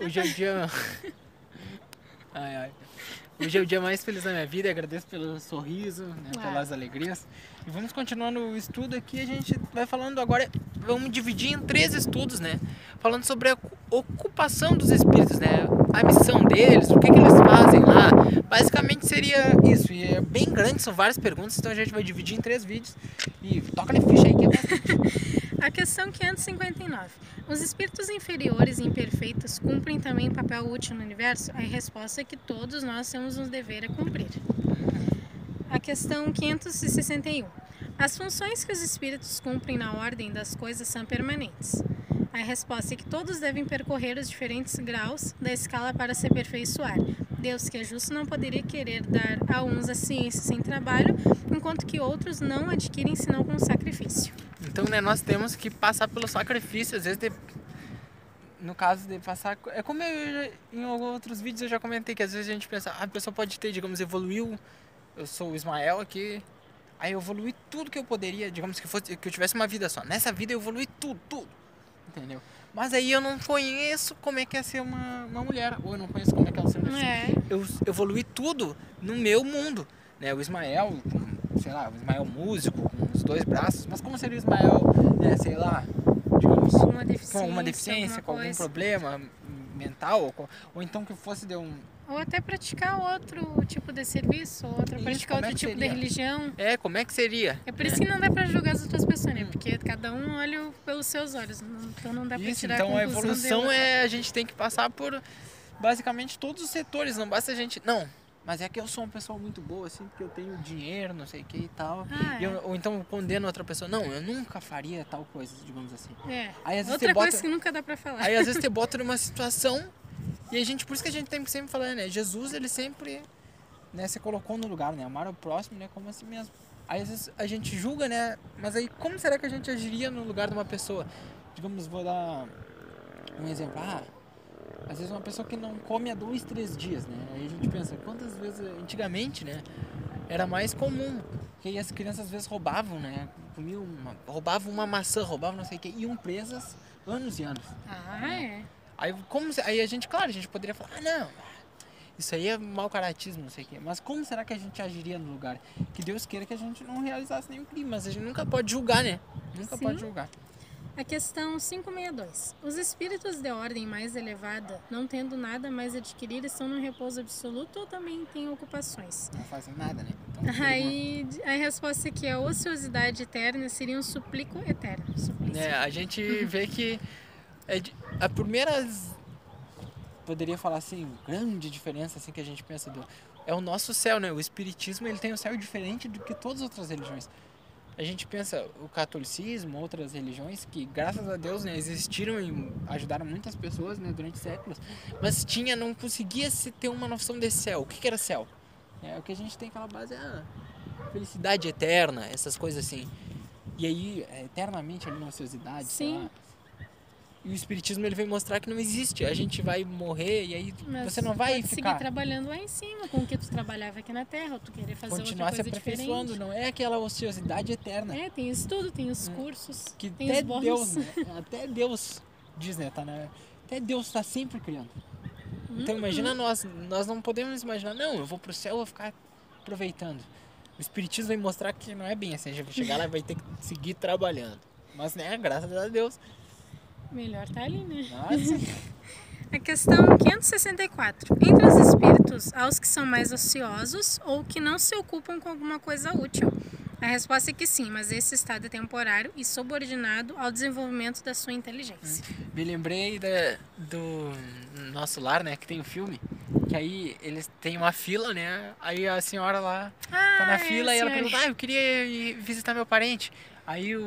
Hoje é o dia. Ai, ai. Hoje é o dia mais feliz da minha vida. Agradeço pelo sorriso, né, Ah. pelas alegrias. E vamos continuando o estudo aqui. A gente vai falando agora. Vamos dividir em três estudos, né? Falando sobre a ocupação dos espíritos, né? A missão deles, o que, que eles fazem lá. Basicamente seria isso. E é bem grande, são várias perguntas. Então a gente vai dividir em três vídeos. E toca na ficha aí que é. A questão 559. Os espíritos inferiores e imperfeitos cumprem também papel útil no universo? A resposta é que todos nós temos um dever a cumprir. A questão 561. As funções que os espíritos cumprem na ordem das coisas são permanentes. A resposta é que todos devem percorrer os diferentes graus da escala para se aperfeiçoar. Deus, que é justo, não poderia querer dar a uns a ciência sem trabalho, enquanto que outros não adquirem senão com sacrifício. Então, né, nós temos que passar pelo sacrifício, às vezes de- no caso de passar, é como eu já- em outros vídeos eu já comentei que às vezes a gente pensa, ah, a pessoa pode ter, digamos, evoluiu, eu sou o Ismael aqui, aí eu evolui tudo que eu poderia, digamos que fosse que eu tivesse uma vida só. Nessa vida eu evolui tudo, tudo. Entendeu? Mas aí eu não conheço como é que é ser uma, uma mulher, ou eu não conheço como é que é ser uma É, eu evolui tudo no meu mundo. Né? O Ismael, com, sei lá, o Ismael músico, com os dois braços, mas como seria o Ismael, né, sei lá, digamos, deficiência, com alguma deficiência, com algum problema mental, ou, ou então que fosse de um. Ou até praticar outro tipo de serviço, ou outra, Isso, praticar é outro que tipo seria? de religião. É, como é que seria? É por isso que não dá pra julgar as outras pessoas, né? Porque cada um olha pelos seus olhos, então não dá pra Isso, tirar então a a evolução é a gente tem que passar por basicamente todos os setores, não basta a gente. Não, mas é que eu sou uma pessoa muito boa, assim, porque eu tenho dinheiro, não sei o que e tal. Ah, E eu- ou então condeno outra pessoa. Não, eu nunca faria tal coisa, digamos assim. é. Aí Outra você bota... coisa que nunca dá pra falar. Aí às vezes te bota numa situação e a gente, por isso que a gente tem que sempre falar, né? Jesus, ele sempre né, se colocou no lugar, né? Amar o próximo, né? Como a si mesmo. Aí às vezes a gente julga, né? Mas aí como será que a gente agiria no lugar de uma pessoa? Digamos, vou dar um exemplo. Ah, às vezes uma pessoa que não come há dois, três dias, né? Aí a gente pensa, quantas vezes antigamente, né? Era mais comum. Que as crianças às vezes roubavam, né? Comiam uma, roubavam uma maçã, roubavam não sei o que, iam presas anos e anos. Ah, é. Aí, como se- aí a gente, claro, a gente poderia falar, ah, não, isso aí é mau caratismo, não sei o quê. Mas como será que a gente agiria no lugar? Que Deus queira que a gente não realizasse nenhum crime, mas a gente nunca pode julgar, né? Nunca Sim. pode julgar. A questão 562. Os espíritos de ordem mais elevada, não tendo nada mais a adquirir, estão no repouso absoluto ou também têm ocupações? Não fazem nada, né? Então, Aí a resposta é que a ociosidade eterna seria um suplico eterno. Suplício. né, a gente vê que é de- a primeira poderia falar assim, grande diferença assim que a gente pensa do é o nosso céu, né? O espiritismo, ele tem um céu diferente do que todas as outras religiões. A gente pensa o catolicismo, outras religiões que graças a Deus, né, existiram e ajudaram muitas pessoas, né, durante séculos, mas tinha não conseguia se ter uma noção de céu. O que que era céu? É o que a gente tem aquela base, ah, felicidade eterna, essas coisas assim. E aí, é, eternamente ali na ociosidade, sei Sim. lá. E o espiritismo ele vem mostrar que não existe. A gente vai morrer e aí Mas você não vai pode ficar seguir trabalhando lá em cima com o que tu trabalhava aqui na Terra, ou tu querer fazer continuar se outra coisa aperfeiçoando, diferente. não é aquela ociosidade eterna. É, tem estudo, tem os cursos, que tem até os. Deus, né? até Deus diz, né, tá na, até Deus está sempre criando. Então Uhum. imagina nós, nós não podemos imaginar, não, eu vou pro céu, eu vou ficar aproveitando. O espiritismo vai mostrar que não é bem assim, a gente vai chegar lá e vai ter que seguir trabalhando. Mas né, graças a Deus. Melhor tá ali, né? Nossa, A questão 564. Entre os espíritos, há os que são mais ociosos ou que não se ocupam com alguma coisa útil. A resposta é que sim, mas esse estado é temporário e subordinado ao desenvolvimento da sua inteligência. me lembrei da, do nosso lar, né, que tem o filme. Que aí eles têm uma fila, né? Aí a senhora lá Ah, tá na é, fila e ela pergunta, ah, eu queria ir visitar meu parente. Aí o,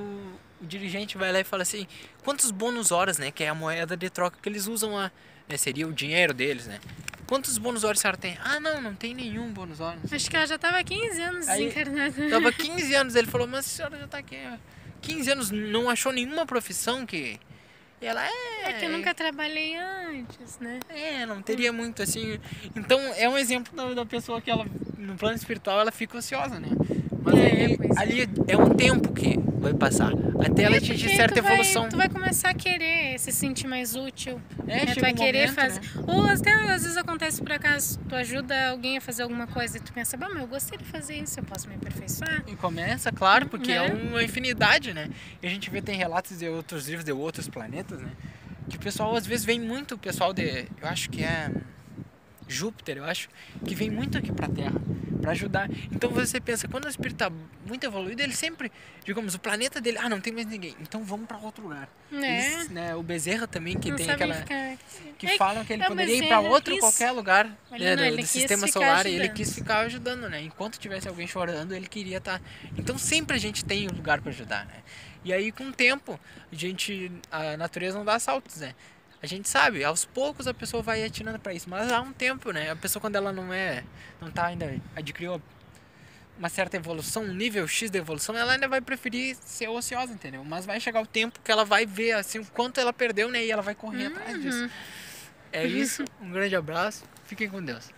o dirigente vai lá e fala assim, quantos bônus horas, né? Que é a moeda de troca que eles usam lá. Né, seria o dinheiro deles, né? Quantos bônus horas a senhora tem? Ah, não, não tem nenhum bônus horas. Acho que ela já estava há 15 anos Aí- desencarnada. Tava 15 anos, ele falou, mas a senhora já tá aqui há 15 anos, não achou nenhuma profissão que... E ela, é... É que eu nunca trabalhei antes, né? É, não teria muito assim. Então é um exemplo da, da pessoa que ela, no plano espiritual, ela fica ociosa, né? Mas É, pois é. ali é um tempo que vai passar. Até ela É, atingir certa tu vai- evolução. tu vai começar a querer se sentir mais útil. É, né? Tu vai um querer momento, fazer. né? Ou até às vezes acontece por acaso, tu ajuda alguém a fazer alguma coisa e tu pensa, bah, mas eu gostei de fazer isso, eu posso me aperfeiçoar. E começa, claro, porque é Né? uma infinidade, né? E a gente vê, tem relatos de outros livros de outros planetas, né? Que o pessoal, às vezes, vem muito, o pessoal de... Eu acho que é... Júpiter, eu acho, que vem muito aqui pra Terra pra ajudar. Então você pensa, quando o espírito tá muito evoluído, ele sempre, digamos, o planeta dele, ah, não tem mais ninguém, então vamos pra outro lugar. Eles, né? O Bezerra também, que não tem aquela... ficar. Que É, falam que ele é, poderia ir pra Bezerra outro, quis- qualquer lugar né, não, do, do sistema solar e ele quis ficar ajudando, né? Enquanto tivesse alguém chorando, ele queria estar. Então sempre a gente tem um lugar para ajudar, né? E aí com o tempo, a gente. A natureza não dá saltos, né? A gente sabe, aos poucos a pessoa vai atirando para isso, mas há um tempo, né? A pessoa quando ela não é, não tá ainda adquiriu uma certa evolução, um nível X de evolução, ela ainda vai preferir ser ociosa, entendeu? Mas vai chegar o tempo que ela vai ver assim o quanto ela perdeu, né? E ela vai correr atrás disso. Uhum. É isso, um grande abraço, fiquem com Deus.